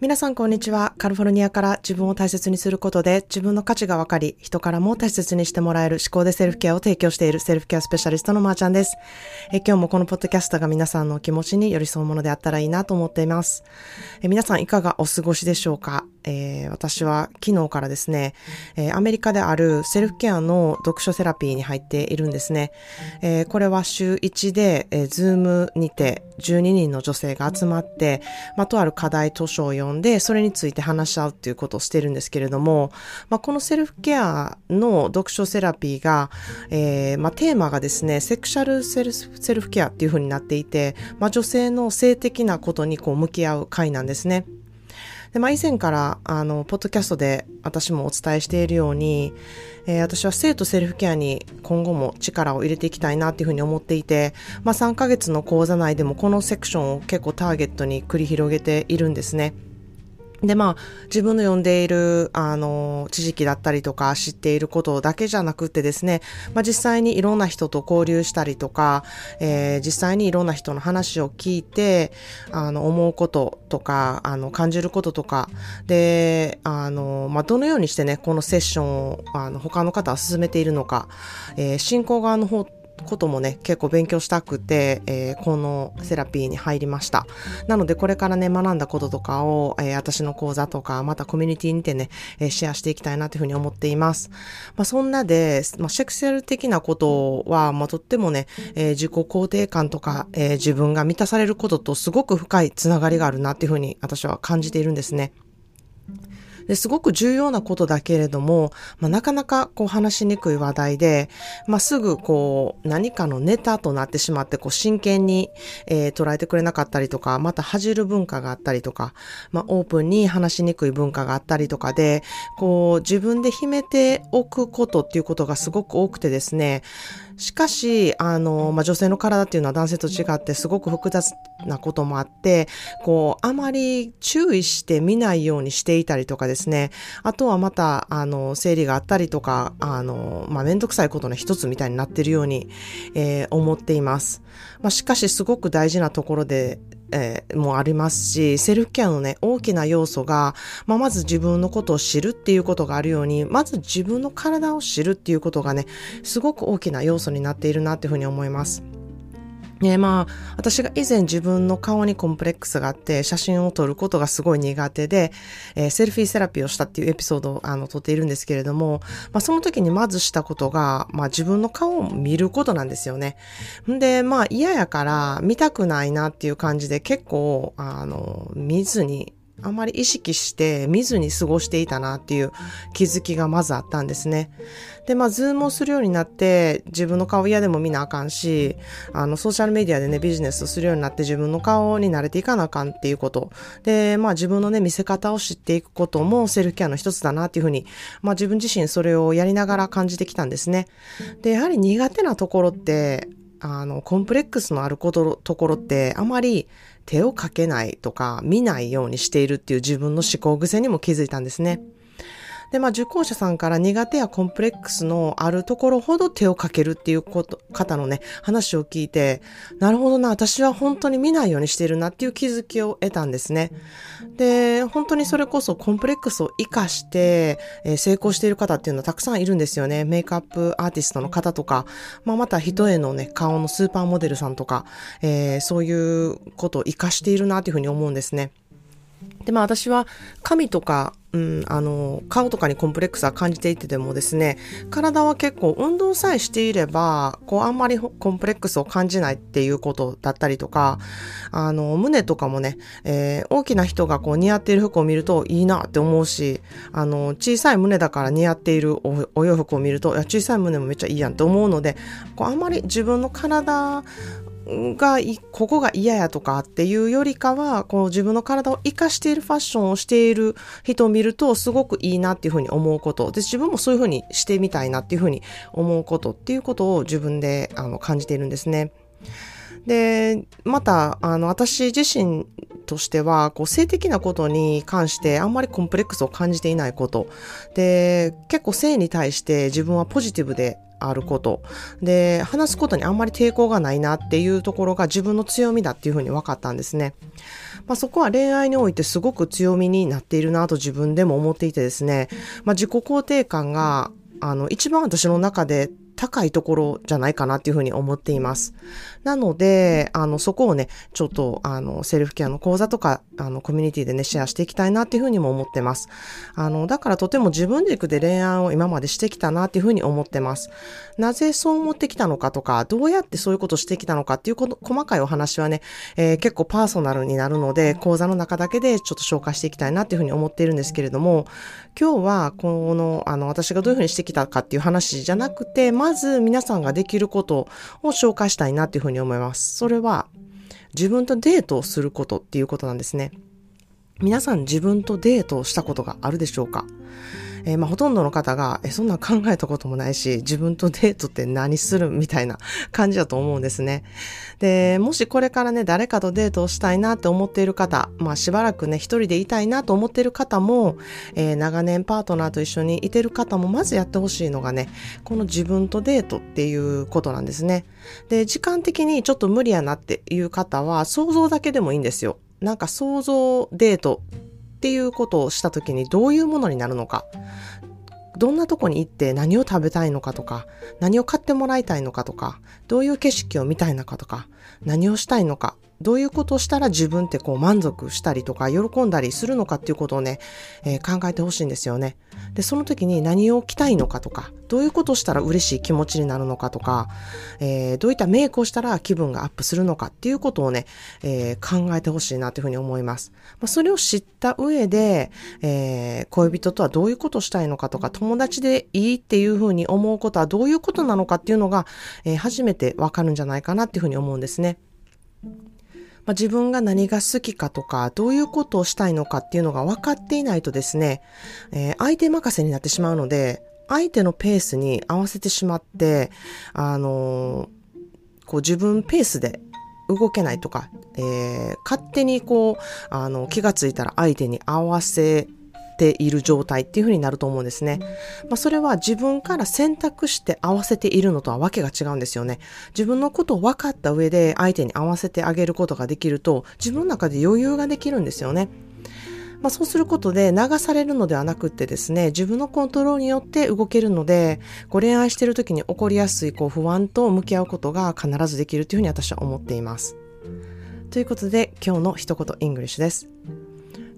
皆さんこんにちは。カリフォルニアから自分を大切にすることで自分の価値が分かり、人からも大切にしてもらえる思考でセルフケアを提供しているセルフケアスペシャリストのまーちゃんです。え今日もこのポッドキャストが皆さんのお気持ちに寄り添うものであったらいいなと思っています。え皆さんいかがお過ごしでしょうか？えー、私は昨日からですね、えー、アメリカであるセルフケアの読書セラピーに入っているんですね。えー、これは週1で、えー、ズームにて12人の女性が集まって、まあ、とある課題図書を読んで、それについて話し合うっていうことをしてるんですけれども、まあ、このセルフケアの読書セラピーが、えー、まあ、テーマがですね、セクシャルセルセルフケアっていう風になっていて、まあ、女性の性的なことにこう向き合う回なんですね。で、まあ以前から、あの、ポッドキャストで私もお伝えしているように、えー、私は生徒セルフケアに今後も力を入れていきたいなっていうふうに思っていて、まあ3ヶ月の講座内でもこのセクションを結構ターゲットに繰り広げているんですね。で、まあ、自分の読んでいる、あの、知識だったりとか知っていることだけじゃなくてですね、まあ実際にいろんな人と交流したりとか、えー、実際にいろんな人の話を聞いて、あの、思うこととか、あの、感じることとか、で、あの、まあどのようにしてね、このセッションを、あの、他の方は進めているのか、えー、進行側の方こともね、結構勉強したくて、えー、このセラピーに入りました。なので、これからね、学んだこととかを、えー、私の講座とか、またコミュニティにてね、えー、シェアしていきたいなというふうに思っています。まあ、そんなで、まあ、セクシュアル的なことは、まあ、とってもね、え、自己肯定感とか、え、自分が満たされることとすごく深いつながりがあるなっていうふうに私は感じているんですね。ですごく重要なことだけれども、まあ、なかなかこう話しにくい話題で、まあ、すぐこう何かのネタとなってしまってこう真剣に、えー、捉えてくれなかったりとか、また恥じる文化があったりとか、まあ、オープンに話しにくい文化があったりとかで、こう自分で秘めておくことっていうことがすごく多くてですね、しかし、あの、まあ、女性の体っていうのは男性と違ってすごく複雑なこともあって、こう、あまり注意して見ないようにしていたりとかですね、あとはまた、あの、生理があったりとか、あの、まあ、めんどくさいことの一つみたいになってるように、えー、思っています。まあ、しかしすごく大事なところで、えー、もありますし、セルフケアのね、大きな要素が、まあ、まず自分のことを知るっていうことがあるように、まず自分の体を知るっていうことがね、すごく大きな要素になっているなっていうふうに思います。ねまあ、私が以前自分の顔にコンプレックスがあって、写真を撮ることがすごい苦手で、えー、セルフィーセラピーをしたっていうエピソードをあの撮っているんですけれども、まあその時にまずしたことが、まあ自分の顔を見ることなんですよね。んで、まあ嫌やから見たくないなっていう感じで結構、あの、見ずにあまり意識して見ずに過ごしていたなっていう気づきがまずあったんですね。で、まあ、ズームをするようになって、自分の顔嫌でも見なあかんし、あの、ソーシャルメディアでね、ビジネスをするようになって自分の顔に慣れていかなあかんっていうこと。で、まあ、自分のね、見せ方を知っていくこともセルフケアの一つだなっていうふうに、まあ、自分自身それをやりながら感じてきたんですね。で、やはり苦手なところって、あの、コンプレックスのあること、ところって、あまり手をかけないとか、見ないようにしているっていう自分の思考癖にも気づいたんですね。で、まあ、受講者さんから苦手やコンプレックスのあるところほど手をかけるっていうこと、方のね、話を聞いて、なるほどな、私は本当に見ないようにしているなっていう気づきを得たんですね。で、本当にそれこそコンプレックスを活かして、えー、成功している方っていうのはたくさんいるんですよね。メイクアップアーティストの方とか、まあ、また人へのね、顔のスーパーモデルさんとか、えー、そういうことを活かしているなというふうに思うんですね。で、まあ私は髪とか、うん、あの、顔とかにコンプレックスは感じていてでもですね、体は結構運動さえしていれば、こうあんまりコンプレックスを感じないっていうことだったりとか、あの、胸とかもね、えー、大きな人がこう似合っている服を見るといいなって思うし、あの、小さい胸だから似合っているお洋服を見ると、いや、小さい胸もめっちゃいいやんって思うので、こうあんまり自分の体が、ここが嫌やとかっていうよりかは、こう自分の体を活かしているファッションをしている人を見るとすごくいいなっていうふうに思うこと。で、自分もそういうふうにしてみたいなっていうふうに思うことっていうことを自分であの感じているんですね。で、また、あの、私自身としては、こう、性的なことに関してあんまりコンプレックスを感じていないこと。で、結構性に対して自分はポジティブであること。で、話すことにあんまり抵抗がないなっていうところが自分の強みだっていうふうに分かったんですね。まあ、そこは恋愛においてすごく強みになっているなと自分でも思っていてですね、まあ、自己肯定感があの、一番私の中で高いところじゃないかなっていうふうに思っています。なので、あの、そこをね、ちょっと、あの、セルフケアの講座とか、あの、コミュニティでね、シェアしていきたいなっていうふうにも思ってます。あの、だからとても自分軸で恋愛を今までしてきたなっていうふうに思ってます。なぜそう思ってきたのかとか、どうやってそういうことしてきたのかっていうこと、細かいお話はね、えー、結構パーソナルになるので、講座の中だけでちょっと紹介していきたいなっていうふうに思っているんですけれども、今日は、この、あの、私がどういうふうにしてきたかっていう話じゃなくて、まず皆さんがができることを紹介したいなっていうふうに思います。それは自分とデートをすることっていうことなんですね。皆さん自分とデートをしたことがあるでしょうか？えー、まあ、ほとんどの方が、え、そんな考えたこともないし、自分とデートって何するみたいな 感じだと思うんですね。で、もしこれからね、誰かとデートをしたいなって思っている方、まあ、しばらくね、一人でいたいなと思っている方も、えー、長年パートナーと一緒にいてる方も、まずやってほしいのがね、この自分とデートっていうことなんですね。で、時間的にちょっと無理やなっていう方は、想像だけでもいいんですよ。なんか想像デートっていうことをした時にどういうものになるのか。どんなとこに行って何を食べたいのかとか、何を買ってもらいたいのかとか、どういう景色を見たいのかとか、何をしたいのか、どういうことをしたら自分ってこう満足したりとか喜んだりするのかっていうことをね、えー、考えてほしいんですよね。で、その時に何を着たいのかとか、どういうことをしたら嬉しい気持ちになるのかとか、えー、どういったメイクをしたら気分がアップするのかっていうことをね、えー、考えてほしいなというふうに思います。まあ、それを知った上で、え、恋人とはどういうことをしたいのかとか、友達でいいっていうふうに思うことはどういうことなのかっていうのが、え、初めてわかるんじゃないかなっていうふうに思うんですね。まあ、自分が何が好きかとか、どういうことをしたいのかっていうのが分かっていないとですね、えー、相手任せになってしまうので、相手のペースに合わせてしまって、あのー、こう自分ペースで動けないとか、えー、勝手にこう、あの、気がついたら相手に合わせている状態っていう風になると思うんですね。まあ、それは自分から選択して合わせているのとはわけが違うんですよね。自分のことを分かった上で相手に合わせてあげることができると、自分の中で余裕ができるんですよね。まあ、そうすることで流されるのではなくってですね、自分のコントロールによって動けるので、こう恋愛している時に起こりやすいこう不安と向き合うことが必ずできるというふうに私は思っています。ということで、今日の一言 English です。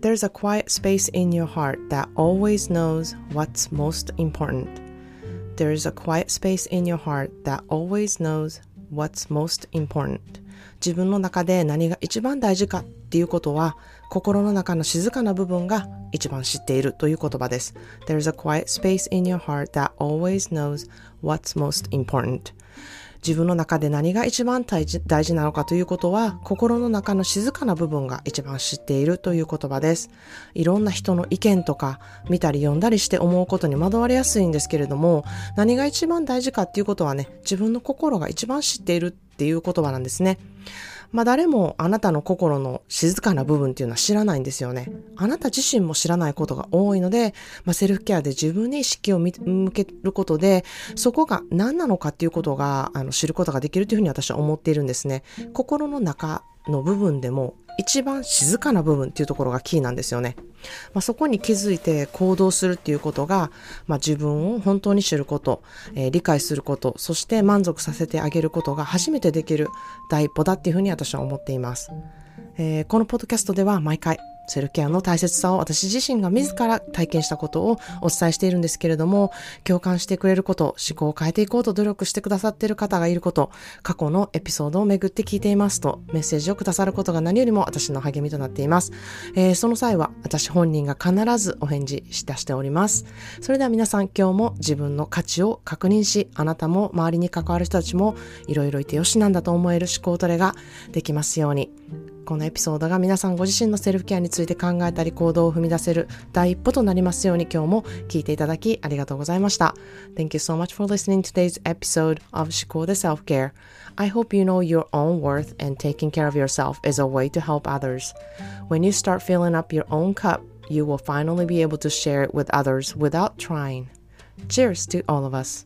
There's a quiet space in your heart that always knows what's most important. There's a quiet space in your heart that always knows what's most important. 自分の中で何が一番大事かっていうことは心の中の静かな部分が一番知っているという言葉です。There's a quiet space in your heart that always knows what's most important. 自分の中で何が一番大事なのかということは、心の中の静かな部分が一番知っているという言葉です。いろんな人の意見とか、見たり読んだりして思うことに惑われやすいんですけれども、何が一番大事かっていうことはね、自分の心が一番知っているっていう言葉なんですね。まあ誰もあなたの心の静かな部分っていうのは知らないんですよね。あなた自身も知らないことが多いので、まあ、セルフケアで自分に意識を向けることで、そこが何なのかっていうことがあの知ることができるというふうに私は思っているんですね。心の中の部分でも一番静かな部分っていうところがキーなんですよね。まあ、そこに気づいて行動するっていうことが、まあ、自分を本当に知ること、えー、理解すること、そして満足させてあげることが初めてできる第一歩だっていうふうに私は思っています。えー、このポッドキャストでは毎回セルフケアの大切さを私自身が自ら体験したことをお伝えしているんですけれども、共感してくれること、思考を変えていこうと努力してくださっている方がいること、過去のエピソードをめぐって聞いていますと、メッセージをくださることが何よりも私の励みとなっています。えー、その際は私本人が必ずお返事し出しております。それでは皆さん今日も自分の価値を確認し、あなたも周りに関わる人たちもいろいろいてよしなんだと思える思考トレができますように。このエピソードが皆さんご自身のセルフケアについて考えたり行動を踏み出せる第一歩となりますように今日も聞いていただきありがとうございました。Thank you so much for listening to today's episode of 思考で Self-Care. I hope you know your own worth and taking care of yourself is a way to help others. When you start filling up your own cup, you will finally be able to share it with others without trying. Cheers to all of us.